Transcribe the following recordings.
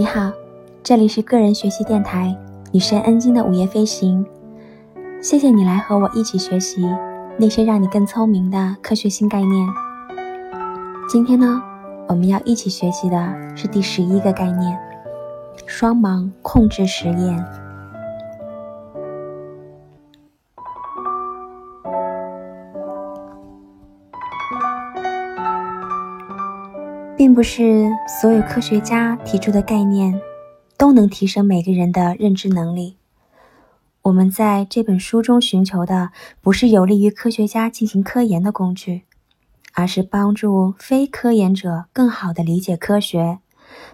你好这里是个人学习电台，女神恩晶的午夜飞行。谢谢你来和我一起学习那些让你更聪明的科学新概念。今天呢，我们要一起学习的是第十一个概念——双盲控制实验。并不是所有科学家提出的概念都能提升每个人的认知能力。我们在这本书中寻求的不是有利于科学家进行科研的工具，而是帮助非科研者更好地理解科学，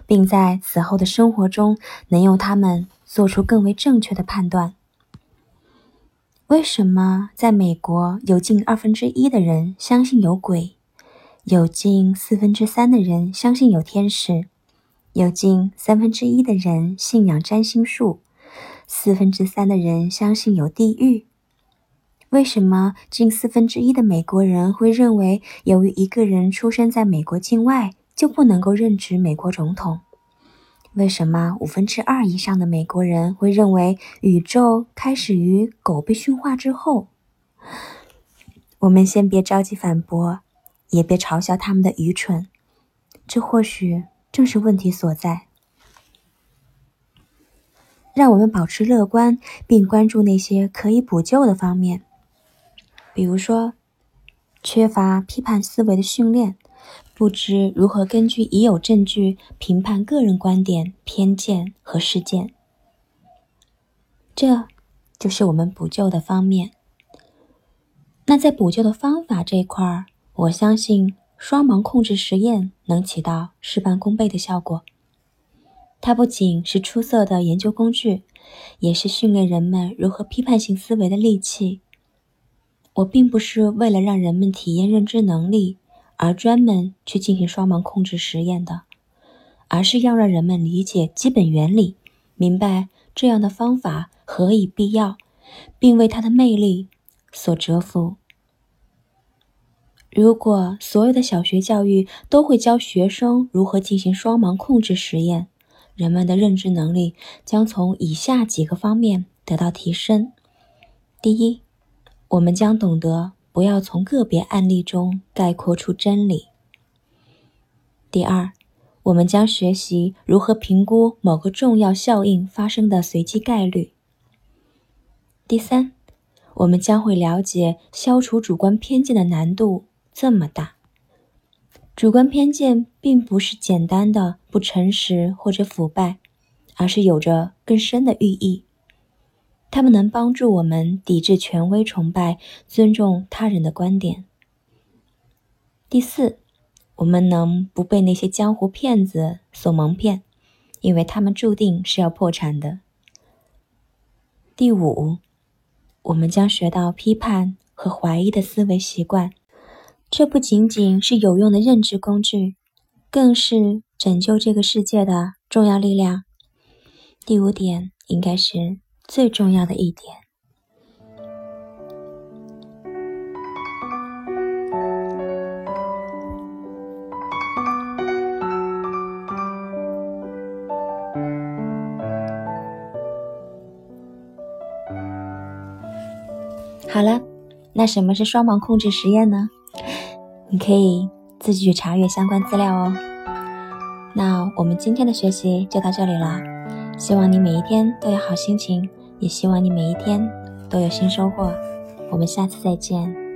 并在此后的生活中能用它们做出更为正确的判断。为什么在美国有近二分之一的人相信有鬼？有近四分之三的人相信有天使，有近三分之一的人信仰占星术，四分之三的人相信有地狱。为什么近四分之一的美国人会认为，由于一个人出生在美国境外，就不能够任职美国总统？为什么五分之二以上的美国人会认为宇宙开始于狗被驯化之后？我们先别着急反驳。也别嘲笑他们的愚蠢，这或许正是问题所在。让我们保持乐观，并关注那些可以补救的方面，比如说，缺乏批判思维的训练，不知如何根据已有证据评判个人观点、偏见和事件。这就是我们补救的方面。那在补救的方法这一块儿。我相信双盲控制实验能起到事半功倍的效果。它不仅是出色的研究工具，也是训练人们如何批判性思维的利器。我并不是为了让人们体验认知能力而专门去进行双盲控制实验的，而是要让人们理解基本原理，明白这样的方法何以必要，并为它的魅力所折服。如果所有的小学教育都会教学生如何进行双盲控制实验，人们的认知能力将从以下几个方面得到提升：第一，我们将懂得不要从个别案例中概括出真理；第二，我们将学习如何评估某个重要效应发生的随机概率；第三，我们将会了解消除主观偏见的难度。这么大，主观偏见并不是简单的不诚实或者腐败，而是有着更深的寓意。它们能帮助我们抵制权威崇拜，尊重他人的观点。第四，我们能不被那些江湖骗子所蒙骗，因为他们注定是要破产的。第五，我们将学到批判和怀疑的思维习惯。这不仅仅是有用的认知工具，更是拯救这个世界的重要力量。第五点应该是最重要的一点。好了，那什么是双盲控制实验呢？你可以自己去查阅相关资料哦。那我们今天的学习就到这里了，希望你每一天都有好心情，也希望你每一天都有新收获。我们下次再见。